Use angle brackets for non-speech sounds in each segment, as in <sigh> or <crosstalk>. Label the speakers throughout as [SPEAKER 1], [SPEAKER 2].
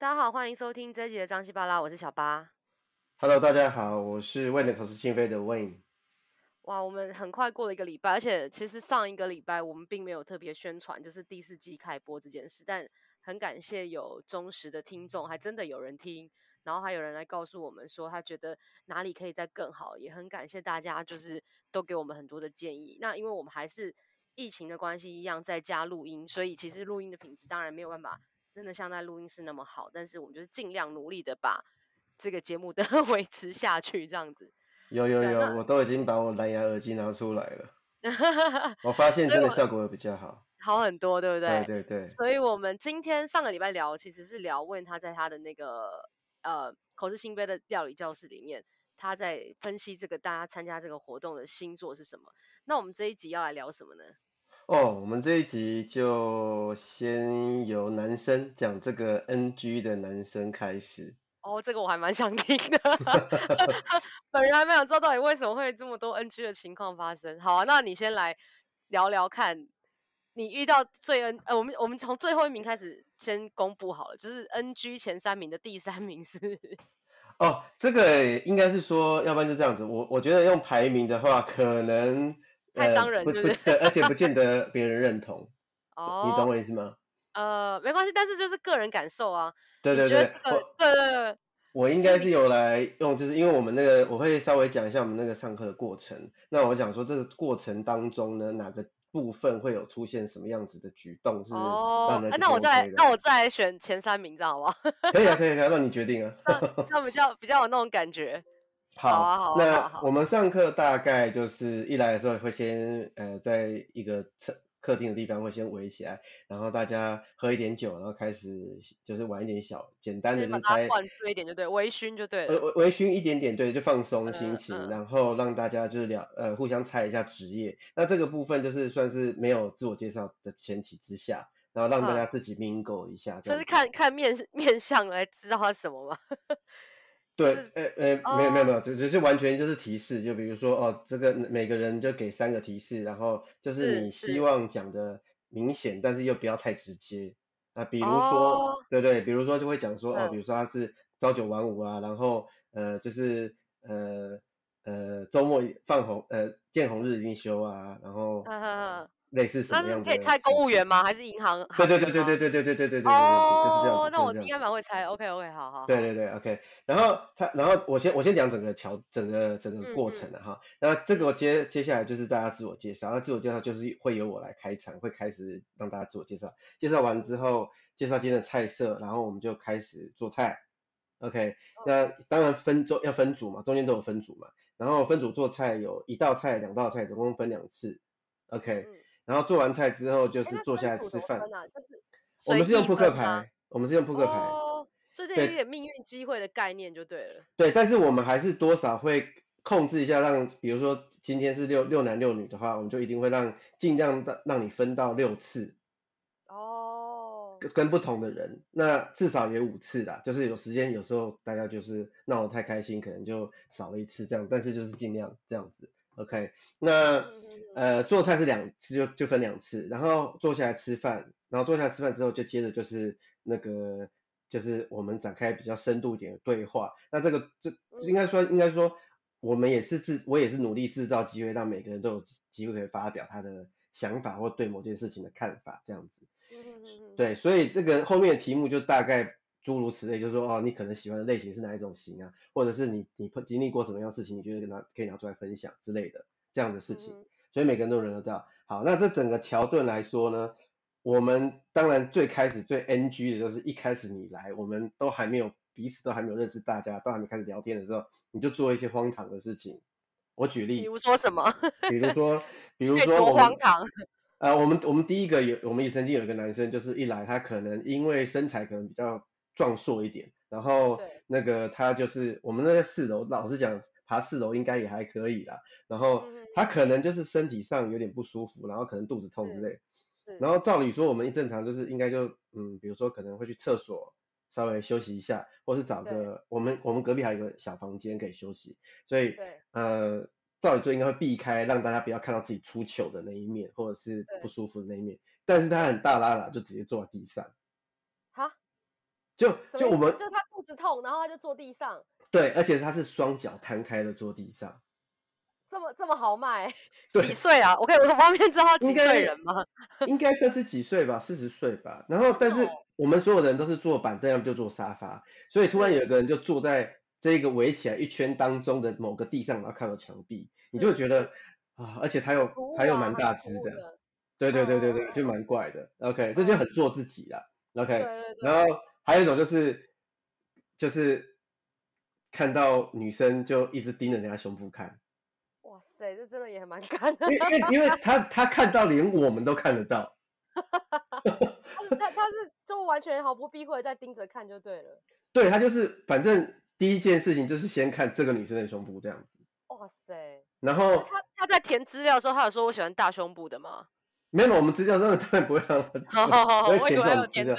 [SPEAKER 1] 大家好，欢迎收听这一集的张西巴拉，我是小八。
[SPEAKER 2] Hello，大家好，我是为了口是心非的 Wayne。
[SPEAKER 1] 哇，我们很快过了一个礼拜，而且其实上一个礼拜我们并没有特别宣传，就是第四季开播这件事，但很感谢有忠实的听众，还真的有人听，然后还有人来告诉我们说他觉得哪里可以再更好，也很感谢大家，就是都给我们很多的建议。那因为我们还是疫情的关系一样在家录音，所以其实录音的品质当然没有办法。真的像在录音室那么好，但是我们就是尽量努力的把这个节目的 <laughs> 维持下去，这样子。
[SPEAKER 2] 有有有，我都已经把我蓝牙耳机拿出来了。<laughs> 我发现真的效果比较好，
[SPEAKER 1] 好很多，对不对？
[SPEAKER 2] 对对对。
[SPEAKER 1] 所以我们今天上个礼拜聊，其实是聊问他在他的那个呃口是心非的料理教室里面，他在分析这个大家参加这个活动的星座是什么。那我们这一集要来聊什么呢？
[SPEAKER 2] 哦，我们这一集就先由男生讲这个 NG 的男生开始。
[SPEAKER 1] 哦，这个我还蛮想听的，<laughs> 本人还蛮想知道到底为什么会这么多 NG 的情况发生。好啊，那你先来聊聊看，你遇到最 N，呃，我们我们从最后一名开始先公布好了，就是 NG 前三名的第三名是。<laughs>
[SPEAKER 2] 哦，这个应该是说，要不然就这样子，我我觉得用排名的话，可能。
[SPEAKER 1] 太伤人，对不对？
[SPEAKER 2] 而且不见 <laughs> 得别人认同。哦，你懂我意思吗？
[SPEAKER 1] 呃，没关系，但是就是个人感受啊。
[SPEAKER 2] 对对对，
[SPEAKER 1] 这个、对对对。
[SPEAKER 2] 我应该是有来用，就是因为我们那个，我会稍微讲一下我们那个上课的过程。那我讲说这个过程当中呢，哪个部分会有出现什么样子的举动是让人、
[SPEAKER 1] 哦啊？那我再来，那我再来选前三名，这样好不好？
[SPEAKER 2] 可以啊，可以，可以，<laughs> 那你决定啊。
[SPEAKER 1] 这样比较比较有那种感觉。
[SPEAKER 2] 好，好啊，好啊，那我们上课大概就是一来的时候会先呃，在一个客客厅的地方会先围起来，然后大家喝一点酒，然后开始就是玩一点小简单的就是猜，
[SPEAKER 1] 灌醉一点就对，微醺就对了，
[SPEAKER 2] 微微醺一点点对，就放松心情，嗯嗯、然后让大家就是聊呃互相猜一下职业，那这个部分就是算是没有自我介绍的前提之下，然后让大家自己 mingle 一下，
[SPEAKER 1] 就是看看面面相来知道他什么吗？
[SPEAKER 2] 对，呃呃，没有没有没有，就就就完全就是提示，就比如说哦，这个每个人就给三个提示，然后就是你希。望讲的明显，但是又不要太直接。啊，比如说，哦、对对，比如说就会讲说哦，比如说他是朝九晚五啊，然后呃就是呃呃周末放红呃见红日一定休啊，然后。类似什么样的？那
[SPEAKER 1] 是可以猜公务员吗？还是银行？
[SPEAKER 2] 对对对对对对对对对对对。
[SPEAKER 1] 哦，那我应该蛮会猜。OK OK，好好。
[SPEAKER 2] 对对对，OK。然后他，然后我先我先讲整个桥，整个整个过程了哈。那这个我接接下来就是大家自我介绍，那自我介绍就是会由我来开场，会开始让大家自我介绍。介绍完之后，介绍今天的菜色，然后我们就开始做菜。OK。那当然分中要分组嘛，中间都有分组嘛。然后分组做菜有一道菜、两道菜，总共分两次。OK。然后做完菜之后就是坐下来吃饭。啊就是、我们是用扑克牌，我们是用扑克牌。哦，
[SPEAKER 1] 所以这有点命运机会的概念就对了。
[SPEAKER 2] 对，但是我们还是多少会控制一下让，让比如说今天是六六男六女的话，我们就一定会让尽量让让你分到六次。哦。跟跟不同的人，那至少也五次啦。就是有时间，有时候大家就是闹得太开心，可能就少了一次这样，但是就是尽量这样子。OK，那呃做菜是两次就就分两次，然后坐下来吃饭，然后坐下来吃饭之后就接着就是那个就是我们展开比较深度一点的对话。那这个这应该说应该说我们也是制我也是努力制造机会，让每个人都有机会可以发表他的想法或对某件事情的看法这样子。对，所以这个后面的题目就大概。诸如此类，就是说哦，你可能喜欢的类型是哪一种型啊？或者是你你经历过什么样的事情，你觉得跟他可以拿出来分享之类的这样的事情。嗯、所以每个人都能得到。好，那这整个桥段来说呢，我们当然最开始最 NG 的就是一开始你来，我们都还没有彼此都还没有认识，大家都还没开始聊天的时候，你就做一些荒唐的事情。我举例，
[SPEAKER 1] 比如说什么？
[SPEAKER 2] 比如说，<laughs> 比如说我
[SPEAKER 1] 荒唐。
[SPEAKER 2] 呃，我们我们第一个有，我们也曾经有一个男生，就是一来他可能因为身材可能比较。壮硕一点，然后那个他就是我们那个四楼，老实讲爬四楼应该也还可以啦。然后他可能就是身体上有点不舒服，然后可能肚子痛之类。然后照理说我们一正常就是应该就嗯，比如说可能会去厕所稍微休息一下，或是找个我们我们隔壁还有一个小房间可以休息。所以呃，照理说应该会避开让大家不要看到自己出糗的那一面，或者是不舒服的那一面。但是他很大拉拉就直接坐在地上。就就我们
[SPEAKER 1] 就他肚子痛，然后他就坐地上。
[SPEAKER 2] 对，而且他是双脚摊开的坐地上。
[SPEAKER 1] 这么这么豪迈？几岁啊？我可以我方便知道他几岁人吗？<laughs>
[SPEAKER 2] 应该算是几岁吧，四十岁吧。然后，但是我们所有人都是坐板凳，要么就坐沙发，所以突然有一个人就坐在这个围起来一圈当中的某个地上，然后看到墙壁，你就会觉得啊，而且他又他又蛮大只的，对对对对对，就蛮怪的。OK，这就很做自己啦。OK，然后还有一种就是就是看到女生就一直盯着人家胸部看。
[SPEAKER 1] 哇塞，这真的也蛮干的。
[SPEAKER 2] 因为因为因为 <laughs> 他他看到连我们都看得到。
[SPEAKER 1] 他他是就完全毫不避讳在盯着看就对了。
[SPEAKER 2] 对，他就是反正第一件事情就是先看这个女生的胸部这样子。
[SPEAKER 1] 哇塞。
[SPEAKER 2] 然后
[SPEAKER 1] 他他在填资料的时候，他有说我喜欢大胸部的吗？
[SPEAKER 2] 没有，我们资料上当然不会让他不会填这种资料。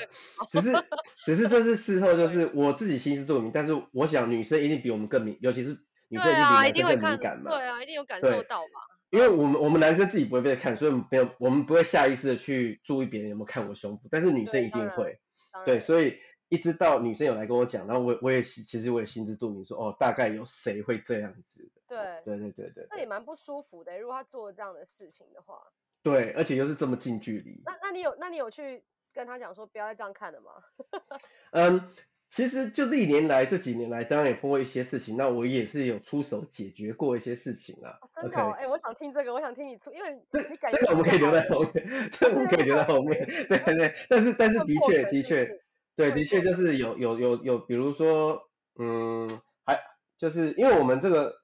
[SPEAKER 2] 只是只是这是事后，就是我自己心知肚明，但是我想女生一定比我们更明，尤其是。女生一定会更敏感嘛？
[SPEAKER 1] 对啊，一定有感受到嘛？
[SPEAKER 2] 因为我们我们男生自己不会被看，所以没有我们不会下意识的去注意别人有没有看我胸部，但是女生一定会。对，所以一直到女生有来跟我讲，然后我我也其实我也心知肚明说，说哦，大概有谁会这样子。
[SPEAKER 1] 对
[SPEAKER 2] 对对对对。
[SPEAKER 1] 那也蛮不舒服的，如果他做了这样的事情的话。
[SPEAKER 2] 对，而且又是这么近距离。
[SPEAKER 1] 那那你有那你有去跟他讲说不要再这样看了吗？<laughs>
[SPEAKER 2] 嗯。其实就历年来这几年来，当然也碰过一些事情，那我也是有出手解决过一些事情啊。
[SPEAKER 1] 哦、真的、哦，哎 Okay.、欸，我想听这个，我想听你出，因为
[SPEAKER 2] 这这个我们可以留在 <laughs> 后面，这个我们可以留在后面。<laughs> 对对对，但是但是的确的确，对，的确就是有有有有，比如说，嗯，还就是因为我们这个，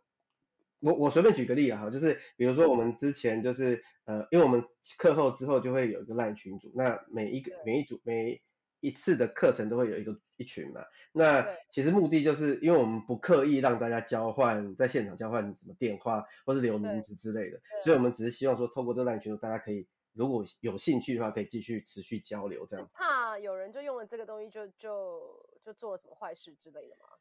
[SPEAKER 2] 我我随便举个例啊，哈，就是比如说我们之前就是呃，因为我们课后之后就会有一个 LINE 群组，那每一个每一组每一次的课程都会有一个一群嘛，那其实目的就是因为我们不刻意让大家交换在现场交换什么电话或是留名字之类的，所以我们只是希望说透过这 LINE 群组，大家可以如果有兴趣的话，可以继续持续交流这样。
[SPEAKER 1] 怕有人就用了这个东西就就就做了什么坏事之类的吗？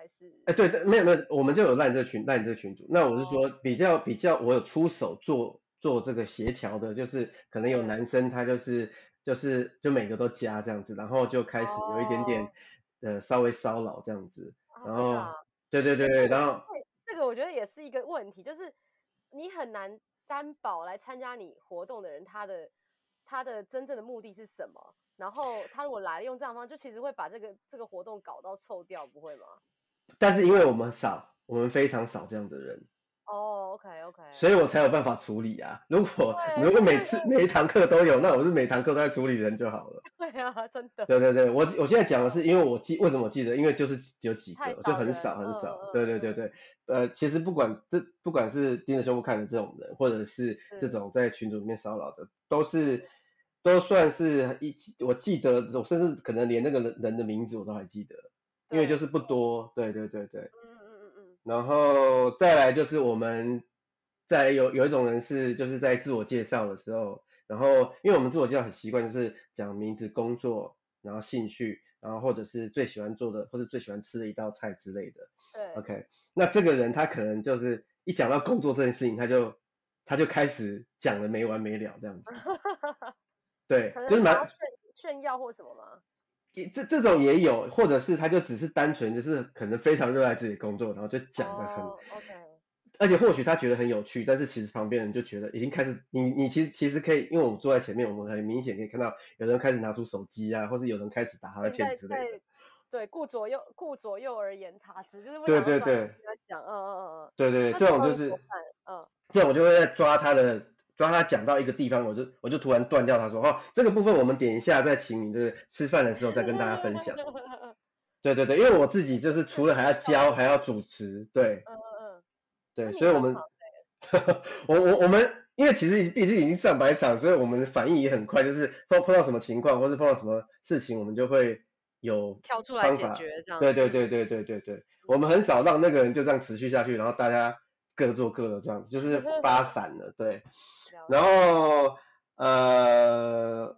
[SPEAKER 1] 还是？哎、
[SPEAKER 2] 欸，对，没有没有，我们就有 LINE 这群 LINE 这群组。那我是说比较比较，我有出手做做这个协调的，就是可能有男生他就是。就是就每个都加这样子，然后就开始有一点点、oh. 呃稍微骚扰这样子，然后、oh, 对对对对，然后
[SPEAKER 1] 这个我觉得也是一个问题，就是你很难担保来参加你活动的人他的他的真正的目的是什么，然后他如果来了用这样方式，就其实会把这个这个活动搞到臭掉，不会吗？
[SPEAKER 2] 但是因为我们少，我们非常少这样的人。
[SPEAKER 1] 哦、oh,，OK OK，
[SPEAKER 2] 所以我才有办法处理啊。如果如果每次每一堂课都有，那我是每堂课都在处理人就好了。
[SPEAKER 1] 对啊，<laughs> 真的。
[SPEAKER 2] 对对对，我我现在讲的是，因为我记为什么我记得，因为就是只有几个，就很少很少。嗯、对对对对，呃，其实不管这不管是盯着胸部看的这种人，或者是这种在群组里面骚扰的，都是都算是一，我记得我甚至可能连那个人人的名字我都还记得，对因为就是不多。对对对对。嗯嗯嗯嗯然后再来就是我们在有有一种人是就是在自我介绍的时候，然后因为我们自我介绍很习惯就是讲名字、工作，然后兴趣，然后或者是最喜欢做的或者最喜欢吃的一道菜之类的。对。OK，那这个人他可能就是一讲到工作这件事情，他就他就开始讲的没完没了这样子。<laughs> 对，就是蛮
[SPEAKER 1] 炫炫耀或什么吗？
[SPEAKER 2] 这这种也有，或者是他就只是单纯就是可能非常热爱自己的工作，然后就讲的很，oh, okay. 而且或许他觉得很有趣，但是其实旁边人就觉得已经开始，你你其实其实可以，因为我们坐在前面，我们很明显可以看到有人开始拿出手机啊，或是有人开始打哈欠之类的。
[SPEAKER 1] 对，顾左右顾左右而言他，只是为了
[SPEAKER 2] 对对对，
[SPEAKER 1] 讲，嗯嗯嗯嗯，
[SPEAKER 2] 对对对，这种就是，嗯，这种我就会在抓他的。抓他讲到一个地方，我就我就突然断掉他说，哦，这个部分我们点一下，再请你这个吃饭的时候再跟大家分享。<laughs> 对对对，因为我自己就是除了还要教，还要主持，对，嗯嗯嗯，对，所以我们，<laughs> 我我我们，因为其实毕竟已经上百场，所以我们反应也很快，就是碰碰到什么情况，或是碰到什么事情，我们就会有
[SPEAKER 1] 跳出来解决这样。
[SPEAKER 2] 对对对对对对对，我们很少让那个人就这样持续下去，然后大家各做各的这样子，就 <laughs> 是发散了，对。然后呃，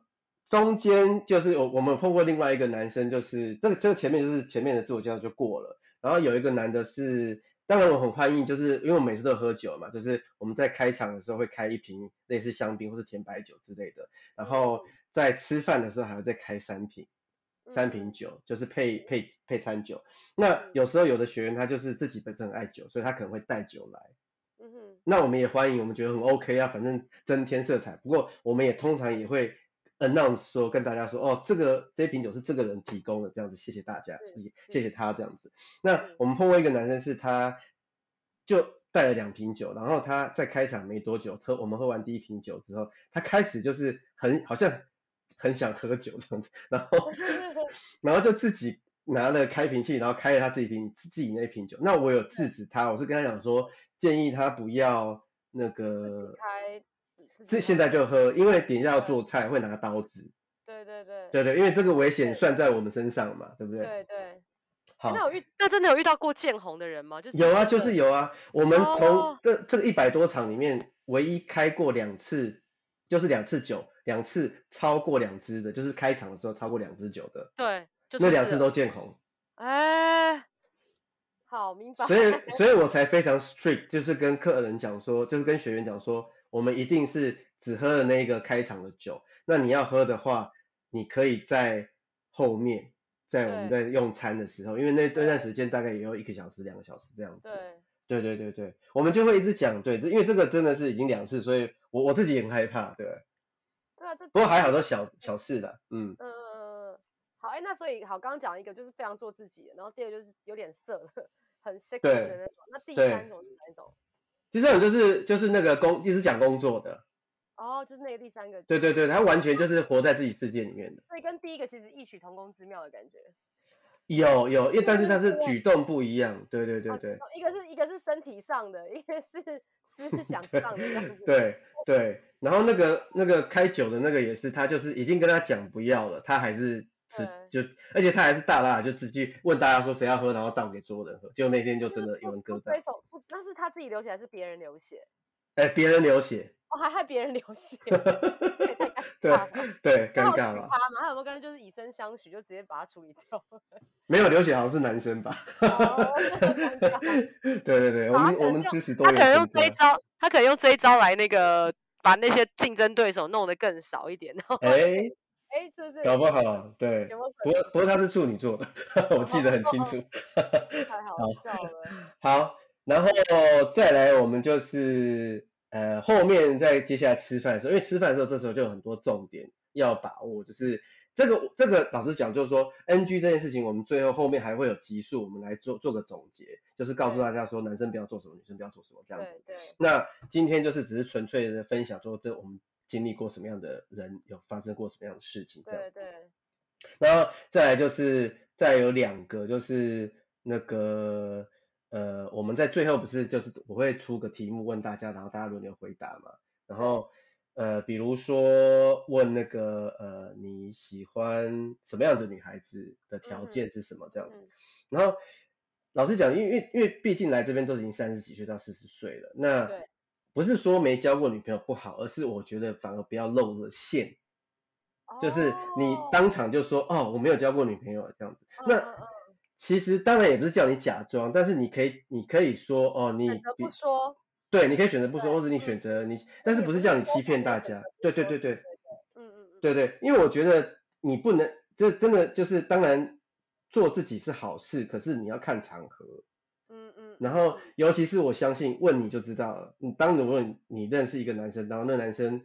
[SPEAKER 2] 中间就是我我们碰过另外一个男生，就是这个这个前面就是前面的自我介绍就过了。然后有一个男的是，当然我很欢迎，就是因为我每次都喝酒嘛，就是我们在开场的时候会开一瓶类似香槟或是甜白酒之类的，然后在吃饭的时候还要再开三瓶，三瓶酒，嗯、就是配配配餐酒。那有时候有的学员他就是自己本身很爱酒，所以他可能会带酒来。嗯哼。那我们也欢迎，我们觉得很 OK 啊，反正增添色彩。不过我们也通常也会 announce 说跟大家说，哦，这个这瓶酒是这个人提供的，这样子，谢谢大家，谢谢他这样子。那我们碰过一个男生是他就带了两瓶酒，然后他在开场没多久喝，我们喝完第一瓶酒之后，他开始就是很好像。很想喝酒这样子，然后 <laughs> 然后就自己拿了开瓶器，然后开了他自己瓶自己那瓶酒。那我有制止他，我是跟他讲说，建议他不要那个开，这现在就喝，因为等一下要做菜会拿刀子。
[SPEAKER 1] 对对对。
[SPEAKER 2] 对对，因为这个危险算在我们身上嘛，对不对？
[SPEAKER 1] 对对。好，那有遇那真的有遇到过见红的人吗？就是
[SPEAKER 2] 有啊，就是有啊。我们从这这个一百多场里面，唯一开过两次，就是两次酒。两次超过两支的，就是开场的时候超过两支酒的，
[SPEAKER 1] 对，
[SPEAKER 2] 就是、那两次都见红。
[SPEAKER 1] 哎，好明白。
[SPEAKER 2] 所以，<laughs> 所以我才非常 strict，就是跟客人讲说，就是跟学员讲说，我们一定是只喝了那个开场的酒。那你要喝的话，你可以在后面，在我们在用餐的时候，因为那那段时间大概也有一个小时、两个小时这样子。对，对，对，对，对，我们就会一直讲，对，因为这个真的是已经两次，所以我我自己也很害怕，对。不过还好，都小小事的，嗯。嗯嗯
[SPEAKER 1] 嗯，好，哎、欸，那所以好，刚刚讲一个就是非常做自己的，然后第二个就是有点色，很 sexy 的那种。那第三种是哪一种？
[SPEAKER 2] 第三种就是就是那个工，一直讲工作的。
[SPEAKER 1] 哦，就是那个第三个。
[SPEAKER 2] 对对对，他完全就是活在自己世界里面的。
[SPEAKER 1] 所以跟第一个其实异曲同工之妙的感觉。
[SPEAKER 2] 有有，因为但是他是举动不一样，对对对对。
[SPEAKER 1] 一个是一个是身体上的，一个是 <laughs> 思想上的。
[SPEAKER 2] 对对，然后那个那个开酒的那个也是，他就是已经跟他讲不要了，他还是吃就，而且他还是大大就直接问大家说谁要喝，然后倒给所有人喝，结果那天就真的有人割到。
[SPEAKER 1] 挥手，那是他自己流血还是别人流血？
[SPEAKER 2] 哎，别人流血。
[SPEAKER 1] 我、哦、还害别人流血。<laughs>
[SPEAKER 2] 对对，尴尬了。
[SPEAKER 1] 他嘛，他有没有跟就是以身相许，就直接把他处理掉？
[SPEAKER 2] 没有流血，好像是男生吧？哦、<laughs> 对对对，我们我们支持多元。
[SPEAKER 1] 他可能用这一招，他可能用这一招来那个把那些竞争对手弄得更少一点。
[SPEAKER 2] 哎
[SPEAKER 1] 哎，是不是？
[SPEAKER 2] 搞不好对。不过不过他是处女座的，<laughs> 我记得很清楚。
[SPEAKER 1] 太好笑了。
[SPEAKER 2] 好，然后再来，我们就是。呃，后面在接下来吃饭的时候，因为吃饭的时候，这时候就有很多重点要把握，就是这个这个老师讲，就是说 NG 这件事情，我们最后后面还会有集数，我们来做做个总结，就是告诉大家说，男生不要做什么，女生不要做什么这样子。对对。那今天就是只是纯粹的分享，说这我们经历过什么样的人，有发生过什么样的事情这样。对对。然后再来就是再有两个就是那个。呃，我们在最后不是就是我会出个题目问大家，然后大家轮流回答嘛。然后呃，比如说问那个呃你喜欢什么样子女孩子的条件是什么这样子。然后老实讲，因为因为毕竟来这边都已经三十几岁到四十岁了，那不是说没交过女朋友不好，而是我觉得反而不要露了馅，就是你当场就说哦我没有交过女朋友这样子。那其实当然也不是叫你假装，但是你可以，你可以说哦，你
[SPEAKER 1] 不说，
[SPEAKER 2] 对，你可以选择不说，或者你选择你，但是不是叫你欺骗大家，对对对对，嗯嗯嗯，对对，因为我觉得你不能，这真的就是当然做自己是好事，可是你要看场合，嗯嗯，然后尤其是我相信问你就知道了，你当如果你认识一个男生，然后那男生。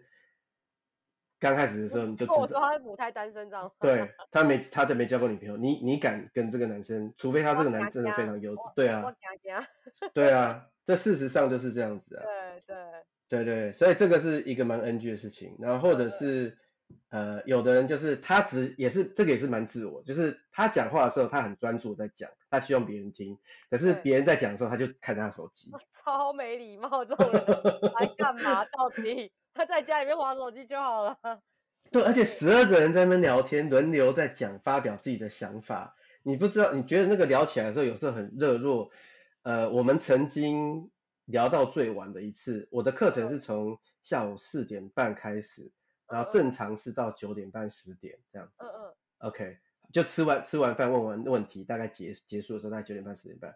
[SPEAKER 2] 刚开始的时候你就知道，我
[SPEAKER 1] 说他是母胎单身这样，
[SPEAKER 2] 对，<laughs> 他没，他就没交过女朋友，你你敢跟这个男生，除非他这个男生真的非常优质，对啊，对啊，这事实上就是这样子啊，
[SPEAKER 1] 对对。
[SPEAKER 2] 对对，所以这个是一个蛮 NG 的事情，然后或者是呃，有的人就是他只也是这个也是蛮自我，就是他讲话的时候他很专注在讲，他希望别人听，可是别人在讲的时候他就看他手机，<laughs>
[SPEAKER 1] 超没礼貌，这种人来干嘛？到底？他在家里面玩手机就好了。
[SPEAKER 2] 对，而且十二个人在那边聊天，轮流在讲，发表自己的想法。你不知道，你觉得那个聊起来的时候，有时候很热络。呃，我们曾经聊到最晚的一次，我的课程是从下午四点半开始，然后正常是到九点半十点这样子。嗯嗯。OK，就吃完吃完饭问完问题，大概结结束的时候大概九点半十点半。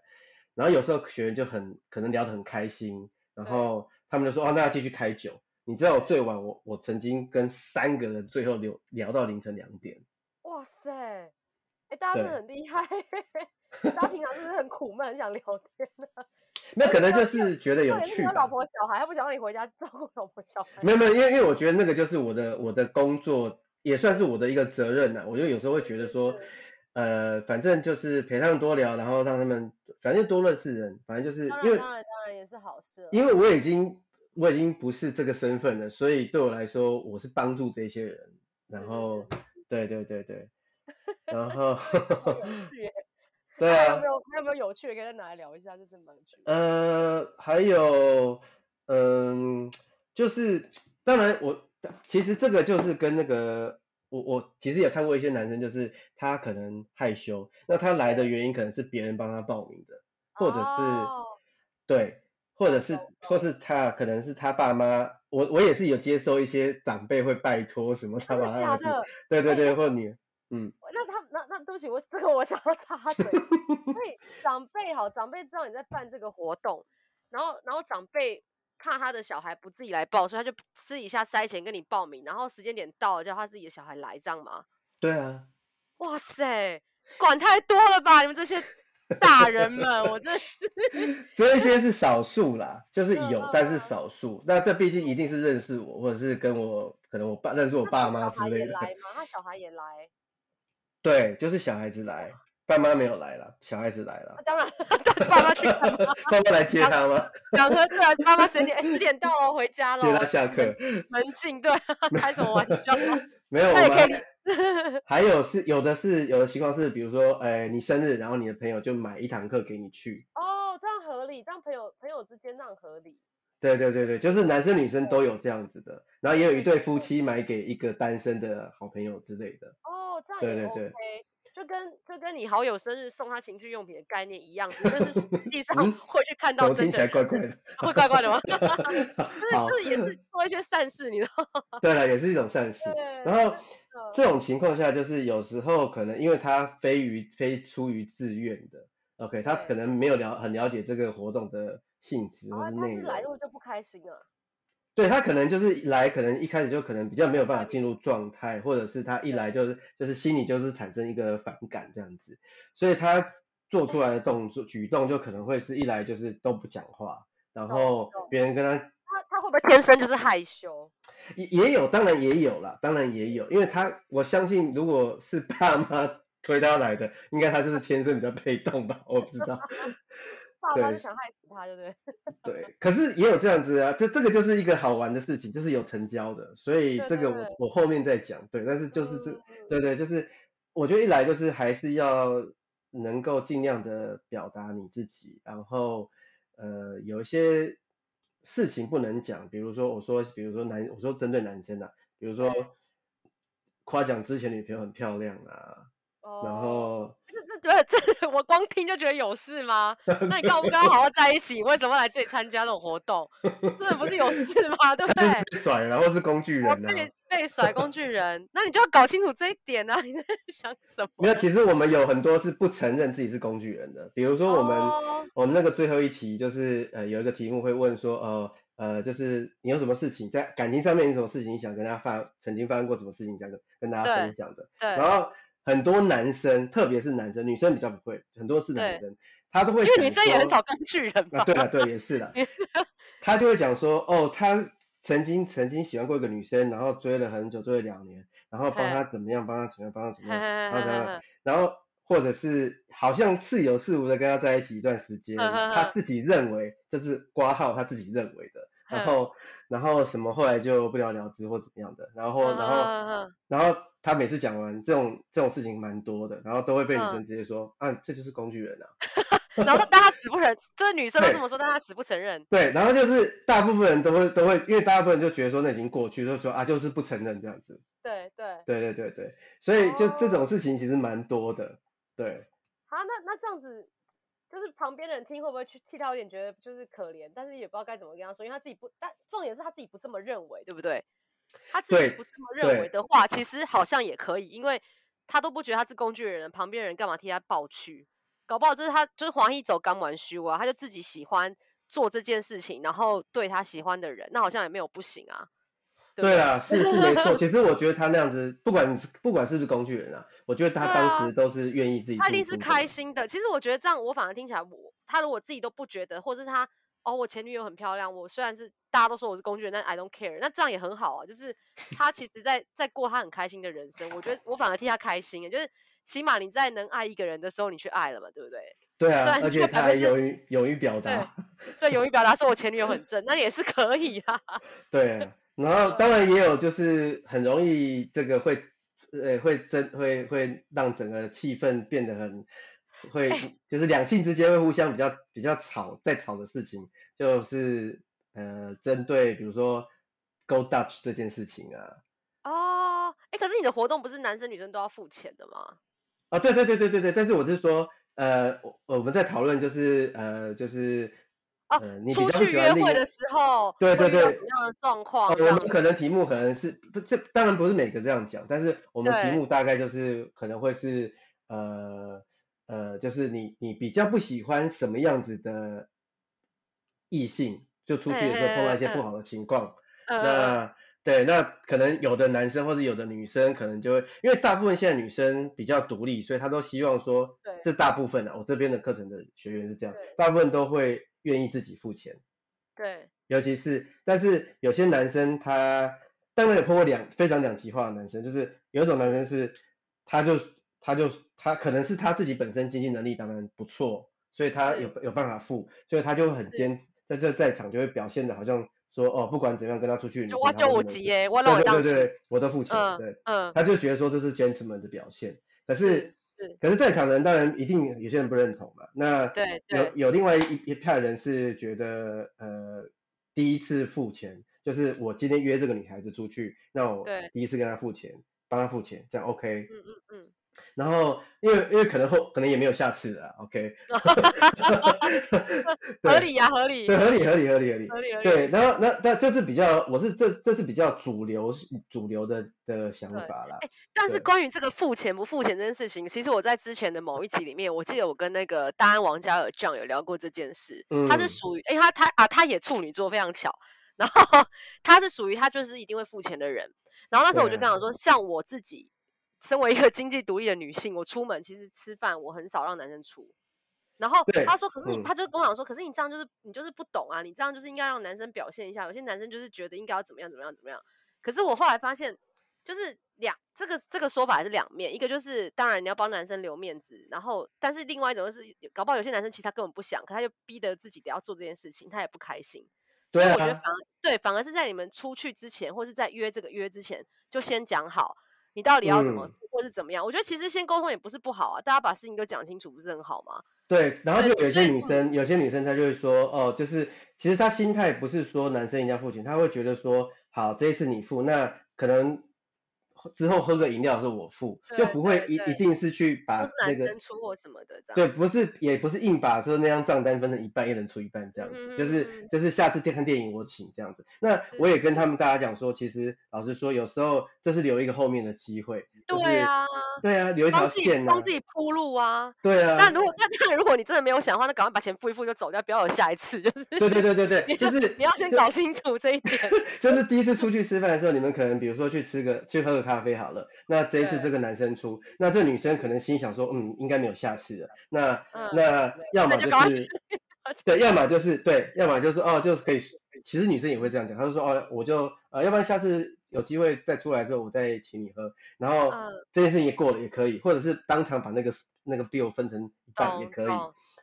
[SPEAKER 2] 然后有时候学员就很可能聊得很开心，然后他们就说哦，那要继续开酒。你知道我最晚我我曾经跟三个人最后聊聊到凌晨两点。
[SPEAKER 1] 哇塞！哎，大家真的很厉害，大家平常是不是很苦闷，很想聊天呢？
[SPEAKER 2] 那可能就是觉得有趣。
[SPEAKER 1] 老婆小孩，他不想让你回家照顾老婆小孩。
[SPEAKER 2] 没有没有，因为因为我觉得那个就是我的我的工作，也算是我的一个责任呐。我就有时候会觉得说，呃，反正就是陪他们多聊，然后让他们反正多认识人，反正就是因为
[SPEAKER 1] 当然当然也是好事。
[SPEAKER 2] 因为我已经我已经不是这个身份了，所以对我来说，我是帮助这些人。然后，对对对对，<laughs> 然后。<laughs> 对啊，
[SPEAKER 1] 还有没有还有没有有趣的，可以再拿来聊一下，这真蛮有趣。
[SPEAKER 2] 呃，还有，嗯、呃，就是当然我其实这个就是跟那个我我其实也看过一些男生，就是他可能害羞，那他来的原因可能是别人帮他报名的，或者是、哦、对，或者是或是他可能是他爸妈，我我也是有接收一些长辈会拜托什么他把他儿子，对对对，或女。嗯，
[SPEAKER 1] 那他那那对不起，我这个我想要插嘴，所以 <laughs> 长辈好，长辈知道你在办这个活动，然后然后长辈怕他的小孩不自己来报，所以他就私底下塞钱跟你报名，然后时间点到了叫他自己的小孩来，这样吗？
[SPEAKER 2] 对啊。
[SPEAKER 1] 哇塞，管太多了吧，你们这些大人们，我真是。<laughs>
[SPEAKER 2] 这一些是少数啦，就是有，但是少数。那这毕竟一定是认识我，或者是跟我可能我爸认识我爸妈之类的。
[SPEAKER 1] 来吗？<laughs> 他小孩也来。
[SPEAKER 2] 对，就是小孩子来，爸妈没有来了，小孩子来了。
[SPEAKER 1] 当然，<laughs> 爸妈去？
[SPEAKER 2] 爸妈来接他吗？
[SPEAKER 1] 两个对啊，爸妈十点十点到了，回家了。
[SPEAKER 2] 接他下课。
[SPEAKER 1] 门禁对，开什么玩笑？
[SPEAKER 2] 没有，我们 <laughs> 还有是有的是有的情况是，比如说，哎，你生日，然后你的朋友就买一堂课给你去。
[SPEAKER 1] 哦，这样合理，这样朋友朋友之间这样合理。
[SPEAKER 2] 对对对对，就是男生女生都有这样子的，然后也有一对夫妻买给一个单身的好朋友之类的。
[SPEAKER 1] 哦，这样也 OK，对对对，就跟就跟你好友生日送他情趣用品的概念一样，但是实际上会去看到真的。
[SPEAKER 2] 嗯、听起来怪怪的。<laughs>
[SPEAKER 1] 会怪怪的吗？好 <laughs> 就是就是也是做一些善事，你知道吗？
[SPEAKER 2] 对了，也是一种善事。然后这种情况下，就是有时候可能因为他非于非出于自愿的，OK，他可能没有了很了解这个活动的。性质或是内容，
[SPEAKER 1] 来路就不开心了。
[SPEAKER 2] 对，他可能就是来，可能一开始就可能比较没有办法进入状态，或者是他一来就是就是心里就是产生一个反感这样子，所以他做出来的动作举动就可能会是一来就是都不讲话，然后别人跟他，
[SPEAKER 1] 他他会不会天生就是害羞？
[SPEAKER 2] 也也有，当然也有啦，当然也有，因为他我相信如果是爸妈推他来的，应该他就是天生比较被动吧，我不知道。<laughs>
[SPEAKER 1] 爸妈是想害死他，对不对？
[SPEAKER 2] 对，可是也有这样子啊，这这个就是一个好玩的事情，就是有成交的，所以这个我我后面再讲。对，但是就是这，嗯、对对，就是我觉得一来就是还是要能够尽量的表达你自己，然后呃有一些事情不能讲，比如说我说，比如说男，我说针对男生啊，比如说夸奖之前女朋友很漂亮啊。然后
[SPEAKER 1] 这这这这我光听就觉得有事吗？<laughs> 那你刚刚好好在一起，为什么来这里参加这种活动？这不是有事吗？对不对？
[SPEAKER 2] 被甩了，或是工具人啊？
[SPEAKER 1] 被被甩工具 <laughs> 人，那你就要搞清楚这一点啊！<laughs> 你在想什么？
[SPEAKER 2] 没有，其实我们有很多是不承认自己是工具人的。比如说我们、oh. 我们那个最后一题就是呃有一个题目会问说呃呃就是你有什么事情在感情上面有什么事情你想跟大家发曾经发生过什么事情想跟跟大家分享的？对，对然后。很多男生，特别是男生，女生比较不会。很多是男生，他都会。因为
[SPEAKER 1] 女生也很少跟巨人嘛。
[SPEAKER 2] 啊，对了，对，也是的。<laughs> 他就会讲说，哦，他曾经曾经喜欢过一个女生，然后追了很久，追了两年，然后帮他怎么样，帮他怎么样，帮他怎么样，然后 <laughs> 然后或者是好像似有似无的跟他在一起一段时间，<laughs> 他自己认为这是挂号，他自己认为的。然后，然后什么后来就不了了之或怎么样的，然后，然后，然后他每次讲完这种这种事情蛮多的，然后都会被女生直接说，啊，这就是工具人啊。<laughs>
[SPEAKER 1] 然后，但他死不承，就是女生都这么说，但他死不承认。
[SPEAKER 2] 对，然后就是大部分人都会都会，因为大部分人就觉得说那已经过去，就说啊，就是不承认这样子。
[SPEAKER 1] 对对。
[SPEAKER 2] 对对对对，所以就这种事情其实蛮多的，对。
[SPEAKER 1] 好，那那这样子。就是旁边的人听会不会去替他有点觉得就是可怜，但是也不知道该怎么跟他说，因为他自己不，但重点是他自己不这么认为，对不对？他自己不这么认为的话，其实好像也可以，因为他都不觉得他是工具人，旁边人干嘛替他抱屈？搞不好这是他就是黄奕走刚完虚啊，他就自己喜欢做这件事情，然后对他喜欢的人，那好像也没有不行啊。对
[SPEAKER 2] 对啊，<laughs> 是是没错。其实我觉得他那样子，不管不管是不是工具人啊，我觉得他当时都是愿意自己。
[SPEAKER 1] 他一定是开心的。其实我觉得这样，我反而听起来我，我他如果自己都不觉得，或是他哦，我前女友很漂亮，我虽然是大家都说我是工具人，但 I don't care，那这样也很好啊。就是他其实在在过他很开心的人生，我觉得我反而替他开心，就是起码你在能爱一个人的时候，你去爱了嘛，对不对？
[SPEAKER 2] 对啊，而且他还勇于勇于表达，
[SPEAKER 1] 对，勇于表达说我前女友很正，那也是可以啊。<laughs>
[SPEAKER 2] 对，然后当然也有就是很容易这个会呃会真会会让整个气氛变得很会就是两性之间会互相比较比较吵在吵的事情，就是呃针对比如说 Go Dutch 这件事情啊。
[SPEAKER 1] 哦，哎，可是你的活动不是男生女生都要付钱的吗？
[SPEAKER 2] 啊，对对对对对对，但是我是说。呃，我我们在讨论就是呃就是
[SPEAKER 1] 呃，出去约会的时候，
[SPEAKER 2] 对对对，
[SPEAKER 1] 什么样的状况？
[SPEAKER 2] 我们可能题目可能是不这当然不是每个这样讲，但是我们题目大概就是可能会是呃呃，就是你你比较不喜欢什么样子的异性，就出去的时候碰到一些不好的情况，那。嗯对，那可能有的男生或者有的女生可能就会，因为大部分现在女生比较独立，所以她都希望说，对，这大部分的、啊、我这边的课程的学员是这样，大部分都会愿意自己付钱。
[SPEAKER 1] 对，
[SPEAKER 2] 尤其是，但是有些男生他，当然有碰过两非常两极化的男生，就是有一种男生是，他就他就他可能是他自己本身经济能力当然不错，所以他有有办法付，所以他就很坚持，在这在场就会表现的好像。说哦，不管怎样跟他出去，
[SPEAKER 1] 我就我急耶，我让我当
[SPEAKER 2] 对对对，我都付。钱，
[SPEAKER 1] 嗯、
[SPEAKER 2] 对，
[SPEAKER 1] 嗯，
[SPEAKER 2] 他就觉得说这是 gentleman 的表现，可是，可是在场的人当然一定有些人不认同嘛，那
[SPEAKER 1] 对，
[SPEAKER 2] 对。有有另外一一派人是觉得呃第一次付钱，就是我今天约这个女孩子出去，那我第一次跟她付钱，帮她付钱，这样 OK，
[SPEAKER 1] 嗯嗯嗯。
[SPEAKER 2] 然后，因为因为可能后可能也没有下次了，OK，<laughs>
[SPEAKER 1] 合理呀、啊，合理，
[SPEAKER 2] 对，合理，合理，合理，合理，
[SPEAKER 1] 合理，
[SPEAKER 2] 对。然后，那那这是比较，我是这这是比较主流主流的的想法啦。
[SPEAKER 1] 但是关于这个付钱不付钱这件事情，其实我在之前的某一集里面，我记得我跟那个大安王嘉尔酱有聊过这件事。嗯，他是属于，哎，他他啊，他也处女座，非常巧。然后 <laughs> 他是属于他就是一定会付钱的人。然后那时候我就跟他说，像我自己。身为一个经济独立的女性，我出门其实吃饭我很少让男生出。然后他说：“可是你，嗯、他就跟我讲说，可是你这样就是你就是不懂啊，你这样就是应该让男生表现一下。有些男生就是觉得应该要怎么样怎么样怎么样。可是我后来发现，就是两这个这个说法还是两面，一个就是当然你要帮男生留面子，然后但是另外一种就是搞不好有些男生其实他根本不想，可他就逼得自己得要做这件事情，他也不开心。所以我觉得反而对，反而是在你们出去之前，或是在约这个约之前，就先讲好。”你到底要怎么，嗯、或是怎么样？我觉得其实先沟通也不是不好啊，大家把事情都讲清楚，不是很好吗？
[SPEAKER 2] 对，然后就有些女生，有些女生她就会说，哦，就是其实她心态不是说男生一定要付钱，她会觉得说，好，这一次你付，那可能。之后喝个饮料是我付，就不会一一定是去把那个
[SPEAKER 1] 出货什么的这样。
[SPEAKER 2] 对，不是也不是硬把说那张账单分成一半，一人出一半这样子，嗯、就是就是下次电看电影我请这样子。那我也跟他们大家讲说，其实老实说，有时候这是留一个后面的机会。对啊，对啊，留一条线，
[SPEAKER 1] 帮自己铺路啊。
[SPEAKER 2] 对啊。
[SPEAKER 1] 那如果那那如果你真的没有想的话，那赶快把钱付一付就走掉，不要有下一次。就是。
[SPEAKER 2] 对对对对对，<laughs> 就是
[SPEAKER 1] 你要先搞清楚这一点。<laughs>
[SPEAKER 2] 就是第一次出去吃饭的时候，你们可能比如说去吃个去喝个咖啡好了。那这一次这个男生出，那这女生可能心想说，嗯，应该没有下次了。那、嗯、那要么就是，对，要么就是对，要么就是哦，就是可以。其实女生也会这样讲，她就说哦，我就呃，要不然下次有机会再出来之后，我再请你喝。然后这件事情也过了也可以，或者是当场把那个那个 bill 分成一半也可以。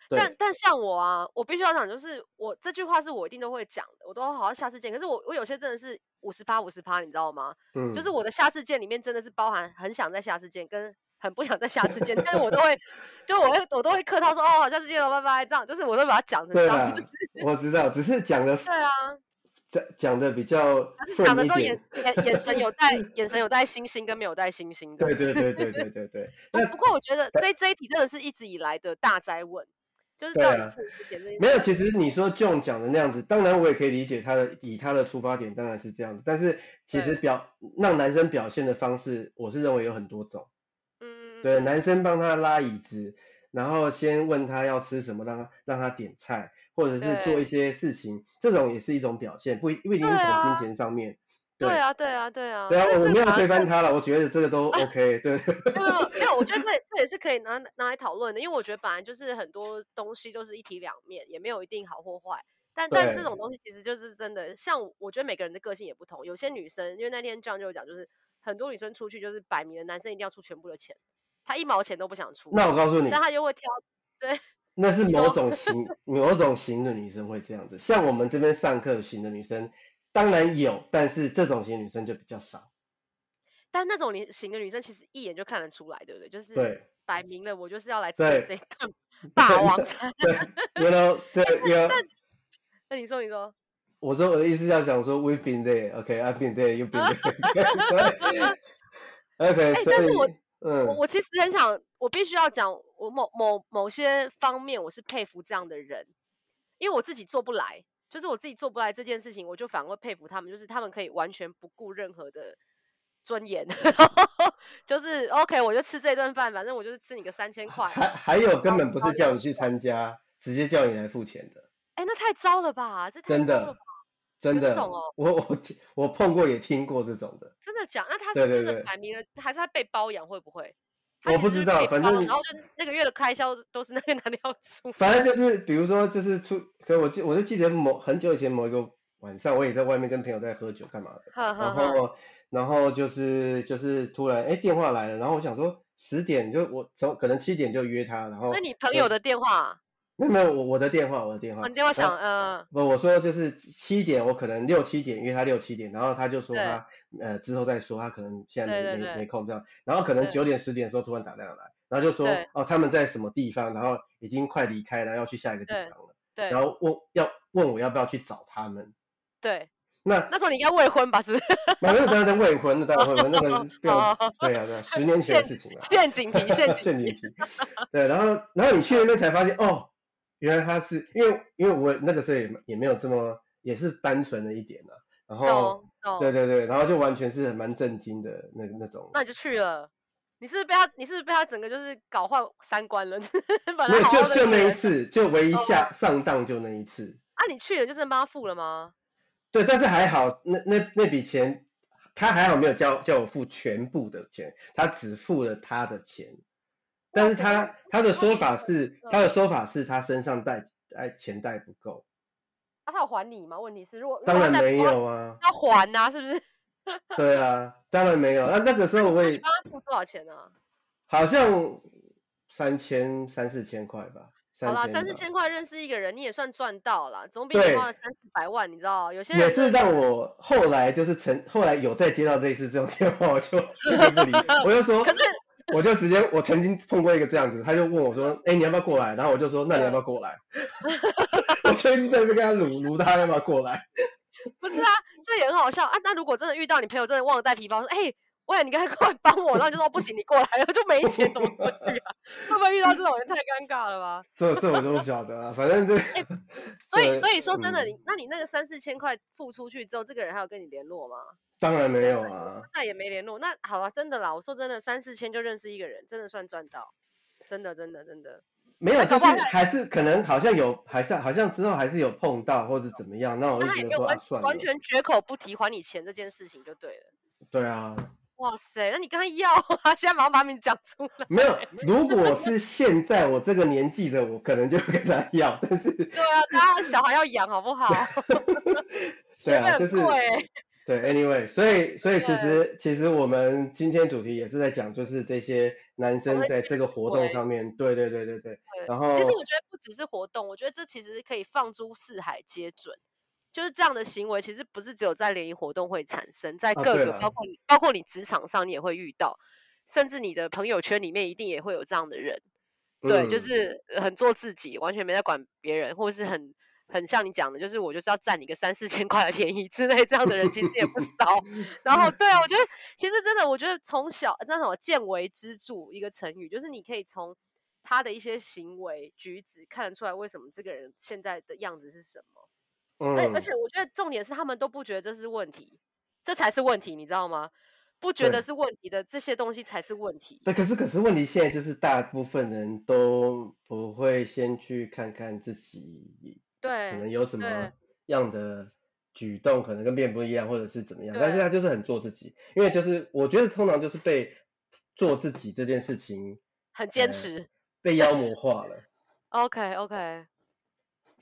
[SPEAKER 2] 对
[SPEAKER 1] 但但像我啊，我必须要讲，就是我这句话是我一定都会讲的，我都好好下次见。可是我我有些真的是五十趴五十趴，你知道吗？嗯，就是我的下次见里面真的是包含很想再下次见，跟很不想再下次见。但是我都会，就我会我都会客套说哦，好，下次见了，拜拜。这样就是我都把它讲成这样子。
[SPEAKER 2] 我知道，只是讲的对啊，讲讲的比较
[SPEAKER 1] 讲的时候眼眼眼神有带眼神有带星星跟没有带星星的。
[SPEAKER 2] 对对对对对对对。<laughs>
[SPEAKER 1] 不不过我觉得这这一题真的是一直以来的大灾问。就是对啊，
[SPEAKER 2] 没有，其实你说 John 讲的那样子，当然我也可以理解他的，以他的出发点当然是这样子，但是其实表让男生表现的方式，我是认为有很多种。嗯，对，男生帮他拉椅子，然后先问他要吃什么，让他让他点菜，或者是做一些事情，这种也是一种表现，不不一定是从金钱上面。
[SPEAKER 1] 对啊，对啊，对啊。
[SPEAKER 2] 对啊，我没有推翻他了，我觉得这个都 OK，对。
[SPEAKER 1] 没有，没有，我觉得这这也是可以拿拿来讨论的，因为我觉得本来就是很多东西都是一体两面，也没有一定好或坏。但但这种东西其实就是真的，像我觉得每个人的个性也不同，有些女生，因为那天 John 就讲，就是很多女生出去就是摆明了男生一定要出全部的钱，她一毛钱都不想出。
[SPEAKER 2] 那我告诉你，
[SPEAKER 1] 但她就会挑，对。
[SPEAKER 2] 那是某种型某种型的女生会这样子，像我们这边上课型的女生当然有，但是这种型女生就比较少。
[SPEAKER 1] 但那种型的女生其实一眼就看得出来，对不对？就是摆明了我就是要来吃这一顿 <laughs> 霸王餐。
[SPEAKER 2] 对，you know，对，<laughs> you。
[SPEAKER 1] 那你说，你说。
[SPEAKER 2] 我说我的意思要讲说，We've been there，OK，I've been there，you've been there。<laughs> OK，所以。嗯，
[SPEAKER 1] 我我其实很想，我必须要讲，我某某某些方面我是佩服这样的人，因为我自己做不来，就是我自己做不来这件事情，我就反而会佩服他们，就是他们可以完全不顾任何的尊严，<laughs> 就是 OK，我就吃这顿饭，反正我就是吃你个三千块。
[SPEAKER 2] 还还有根本不是叫你去参加，直接叫你来付钱的。
[SPEAKER 1] 哎，那太糟了吧，这太糟了吧。
[SPEAKER 2] 真的，哦、我我我碰过也听过这种的。
[SPEAKER 1] 真的假？那他是真的摆明了，还是他被包养？会不会？
[SPEAKER 2] 我不知道，反正然
[SPEAKER 1] 后就那个月的开销都是那个 <laughs> 男的要出。
[SPEAKER 2] 反正就是，比如说，就是出，可我记，我就记得某很久以前某一个晚上，我也在外面跟朋友在喝酒干嘛的。然后然后就是就是突然哎电话来了，然后我想说十点就我从可能七点就约他，然后
[SPEAKER 1] 那你朋友的电话？
[SPEAKER 2] 没有没有，我我的电话，我的电话。
[SPEAKER 1] 你电话响，嗯。
[SPEAKER 2] 不，我说就是七点，我可能六七点约他六七点，然后他就说他呃之后再说，他可能现在没没没空这样，然后可能九点十点的时候突然打电话来，然后就说哦他们在什么地方，然后已经快离开了，要去下一个地方了，
[SPEAKER 1] 对，
[SPEAKER 2] 然后问要问我要不要去找他们，
[SPEAKER 1] 对，
[SPEAKER 2] 那
[SPEAKER 1] 那时候你应该未婚吧，是不是？
[SPEAKER 2] 没有，当然未婚，那当然未婚，那个对啊，对啊对，十年前的事情了，
[SPEAKER 1] 陷阱题，陷阱 <laughs>
[SPEAKER 2] 陷阱题，对，然后然后你去那边才发现哦。原来他是因为因为我那个时候也也没有这么也是单纯的一点啊，然后对对对，然后就完全是蛮震惊的那那种。
[SPEAKER 1] 那你就去了，你是不是被他你是不是被他整个就是搞坏三观了？<laughs>
[SPEAKER 2] 没有，就就那一次，就唯一下上当就那一次。
[SPEAKER 1] 啊，你去了就真的帮他付了吗？
[SPEAKER 2] 对，但是还好，那那那笔钱他还好没有叫叫我付全部的钱，他只付了他的钱。但是他他的说法是，他的说法是他身上带带钱带不够。
[SPEAKER 1] 啊，他有还你吗？问题是，如果
[SPEAKER 2] 当然没有啊，
[SPEAKER 1] 要还呐，是不是？<laughs>
[SPEAKER 2] 对啊，当然没有。那那个时候我也，你
[SPEAKER 1] 帮他付多少钱呢？
[SPEAKER 2] 好像三千三四千块吧。
[SPEAKER 1] 好啦，三四千块认识一个人，你也算赚到了，总比你花了三四百万，你知道？有些人
[SPEAKER 2] 也是让我后来就是成，后来有再接到类似这种电话，我就 <laughs> 不理，我就说，可是。<laughs> 我就直接，我曾经碰过一个这样子，他就问我说：“哎、欸，你要不要过来？”然后我就说：“那你要不要过来？” <laughs> 我就一直在那边跟他撸撸他要不要过来。
[SPEAKER 1] 不是啊，这也很好笑啊。那如果真的遇到你朋友真的忘了带皮包，说：“哎、欸，喂，你赶快过来帮我。”然后就说：“不行，你过来了就没钱，怎么过去啊？” <laughs> 会不会遇到这种人太尴尬了吧？
[SPEAKER 2] 这这我就不晓得了，反正这、欸。
[SPEAKER 1] 所以所以说真的，你、嗯、那你那个三四千块付出去之后，这个人还有跟你联络吗？
[SPEAKER 2] 当然没有啊，
[SPEAKER 1] 那也没联络。那好了，真的啦，我说真的，三四千就认识一个人，真的算赚到，真的真的真的。
[SPEAKER 2] 没有，就是还是可能好像有，还是好像之后还是有碰到或者怎么样，那我就觉得说算了，
[SPEAKER 1] 完全绝口不提还你钱这件事情就对了。
[SPEAKER 2] 对啊。
[SPEAKER 1] 哇塞，那你跟他要啊？<laughs> 现在马上把名讲出来。
[SPEAKER 2] 没有，<laughs> 如果是现在我这个年纪的，我可能就跟他要，但是。对
[SPEAKER 1] 啊，大家小孩要养好不好？<laughs>
[SPEAKER 2] 对啊，就是。对，anyway，所以所以其实其实我们今天主题也是在讲，就是这些男生在这个活动上面，对对对对对。然后，
[SPEAKER 1] 其实我觉得不只是活动，我觉得这其实可以放诸四海皆准，就是这样的行为，其实不是只有在联谊活动会产生，在各个包括你包括你职场上，你也会遇到，甚至你的朋友圈里面一定也会有这样的人，对，就是很做自己，完全没在管别人，或是很。很像你讲的，就是我就是要占你个三四千块的便宜之类，这样的人其实也不少。然后，对啊，我觉得其实真的，我觉得从小那种见微知著一个成语，就是你可以从他的一些行为举止看得出来，为什么这个人现在的样子是什么。嗯。而而且我觉得重点是他们都不觉得这是问题，这才是问题，你知道吗？不觉得是问题的这些东西才是问题。
[SPEAKER 2] 对，可是可是问题现在就是大部分人都不会先去看看自己。
[SPEAKER 1] 对，
[SPEAKER 2] 可能有什么样的举动可能跟别人不一样，或者是怎么样，但是他就是很做自己，因为就是我觉得通常就是被做自己这件事情
[SPEAKER 1] 很坚持、呃，
[SPEAKER 2] 被妖魔化了。<laughs>
[SPEAKER 1] OK OK，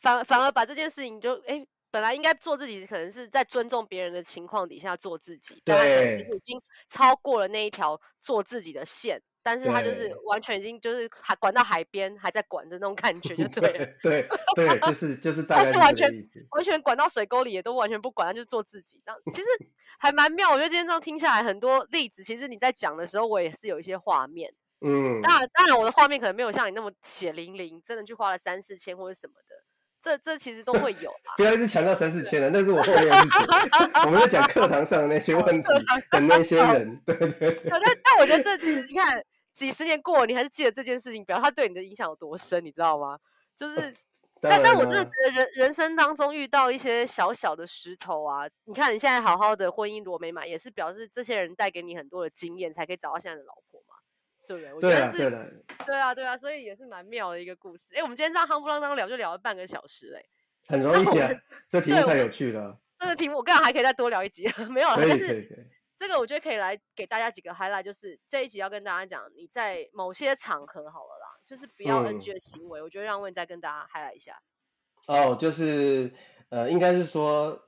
[SPEAKER 1] 反反而把这件事情就哎、欸，本来应该做自己，可能是在尊重别人的情况底下做自己，对，但可能就是已经超过了那一条做自己的线。但是他就是完全已经就是还管到海边，还在管的那种感觉就 <laughs> 对了。
[SPEAKER 2] 对对，对，就是就是大概是，
[SPEAKER 1] 是完全完全管到水沟里也都完全不管，他就做自己这样。其实还蛮妙，我觉得今天这样听下来，很多例子，其实你在讲的时候，我也是有一些画面。嗯，当然当然，我的画面可能没有像你那么血淋淋，真的去花了三四千或者什么的。这这其实都会有。<laughs>
[SPEAKER 2] 不要一直强调三四千了，那是我后面。我们在讲课堂上的那些问题 <laughs> 的那些人。<laughs> 对对对。
[SPEAKER 1] 但但我觉得这其实你看。几十年过，你还是记得这件事情，表示他对你的影响有多深，你知道吗？就是，但但我真的觉得人人生当中遇到一些小小的石头啊，你看你现在好好的婚姻多美满，也是表示这些人带给你很多的经验，才可以找到现在的老婆嘛，对不对？我觉得是，对，啊，对啊，所以也是蛮妙的一个故事。哎，我们今天这样夯不啷当聊就聊了半个小时嘞，
[SPEAKER 2] 很容易啊，这题目太有趣了。
[SPEAKER 1] 这个题目我刚好还可以再多聊一集，<laughs> 没有了，但是。这个我觉得可以来给大家几个 highlight，就是这一集要跟大家讲，你在某些场合好了啦，就是不要 NG 的行为。嗯、我觉得让问再跟大家 highlight 一下。
[SPEAKER 2] 哦，就是呃，应该是说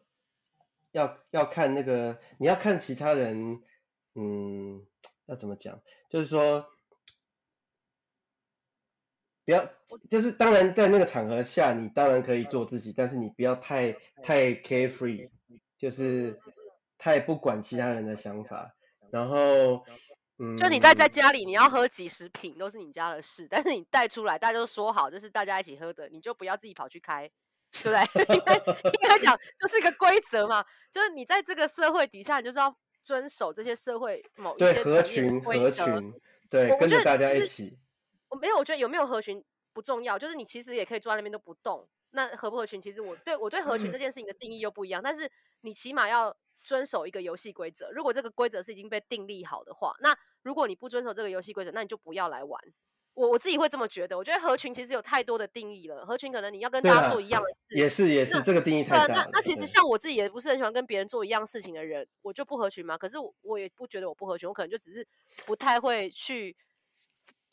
[SPEAKER 2] 要要看那个，你要看其他人，嗯，要怎么讲？就是说不要，就是当然在那个场合下，你当然可以做自己，但是你不要太太 carefree，就是。太不管其他人的想法，然后，嗯，
[SPEAKER 1] 就你在在家里，你要喝几十瓶都是你家的事，但是你带出来，大家都说好，这是大家一起喝的，你就不要自己跑去开，对不对？应该应该讲就是一个规则嘛，就是你在这个社会底下，你就是要遵守这些社会某一些
[SPEAKER 2] 合群合群，对，跟着大家一起。
[SPEAKER 1] 我没有，我觉得有没有合群不重要，就是你其实也可以坐在那边都不动，那合不合群，其实我对我对合群这件事情的定义又不一样，嗯、但是你起码要。遵守一个游戏规则，如果这个规则是已经被订立好的话，那如果你不遵守这个游戏规则，那你就不要来玩。我我自己会这么觉得。我觉得合群其实有太多的定义了，合群可能你要跟大家做一样的事，
[SPEAKER 2] 也是也是这个定义太大了。
[SPEAKER 1] 那那其实像我自己也不是很喜欢跟别人做一样事情的人，我就不合群嘛。可是我，我也不觉得我不合群，我可能就只是不太会去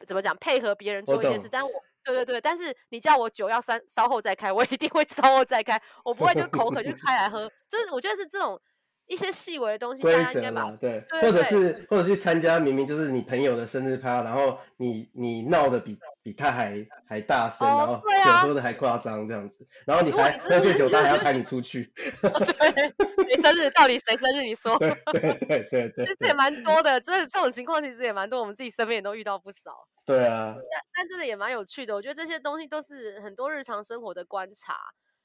[SPEAKER 1] 怎么讲配合别人做一些事。我。但我对对对，但是你叫我酒要三稍后再开，我一定会 <laughs> 稍后再开，我不会就口渴就开来喝。就是我觉得是这种。一些细微的东西，
[SPEAKER 2] 规则嘛，对，对对对，或者是或者去参加，明明就是你朋友的生日趴，然后你你闹得比比他还还大声，哦、然后酒喝的还夸张这样子，然后你还喝醉酒，他还要抬你出去。
[SPEAKER 1] 哦、对，谁生日？到底谁生日？你说。
[SPEAKER 2] 对对对对对。
[SPEAKER 1] 其实也蛮多的，真的这种情况其实也蛮多，我们自己身边也都遇到不少。
[SPEAKER 2] 对啊。
[SPEAKER 1] 但但这个也蛮有趣的，我觉得这些东西都是很多日常生活的观察。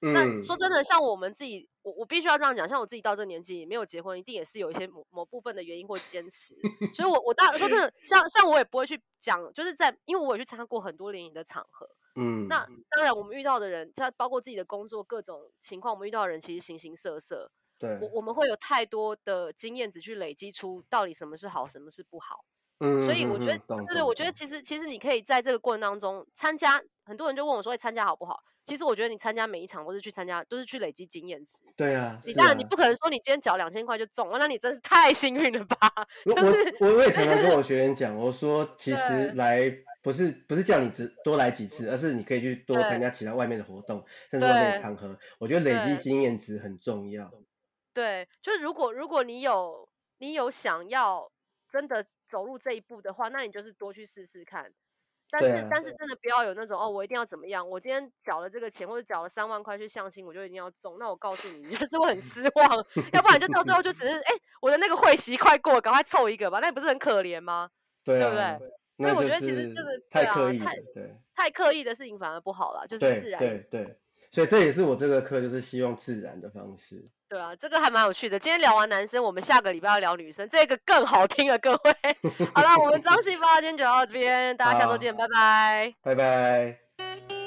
[SPEAKER 1] 那说真的，像我们自己，我我必须要这样讲，像我自己到这个年纪没有结婚，一定也是有一些某某部分的原因或坚持。所以我，我我当然说真的，像像我也不会去讲，就是在因为我也去参加过很多联谊的场合。嗯，那当然我们遇到的人，像包括自己的工作各种情况，我们遇到的人其实形形色色。对，我我们会有太多的经验值去累积出到底什么是好，什么是不好。嗯，所以我觉得，对对，我觉得其实其实你可以在这个过程当中参加，很多人就问我说，会参加好不好？其实我觉得你参加每一场都是去参加，都是去累积经验值。
[SPEAKER 2] 对啊，
[SPEAKER 1] 你当然你不可能说你今天缴两千块就中了，那你真是太幸运了吧？就是
[SPEAKER 2] 我我也常常跟我学员 <laughs> 讲，我说其实来不是不是叫你只多来几次，而是你可以去多参加其他外面的活动，甚至外面的场合。我觉得累积经验值很重要。
[SPEAKER 1] 对，就是如果如果你有你有想要真的走入这一步的话，那你就是多去试试看。但是、啊、但是真的不要有那种哦，我一定要怎么样？我今天缴了这个钱，或者缴了三万块去相亲，我就一定要中。那我告诉你，你就是会很失望。要不然就到最后就只是 <laughs> 哎、欸，我的那个会席快过，赶快凑一个吧。那你不是很可怜吗？对，不对？所以我觉得其实这个
[SPEAKER 2] 太刻意，
[SPEAKER 1] 太刻意的事情反而不好了，就是自然。
[SPEAKER 2] 对对，对。所以这也是我这个课就是希望自然的方式。
[SPEAKER 1] 对啊，这个还蛮有趣的。今天聊完男生，我们下个礼拜要聊女生，这个更好听了，各位。<laughs> 好了，我们张细胞今天就到这边，大家下周见，好拜拜，
[SPEAKER 2] 拜拜。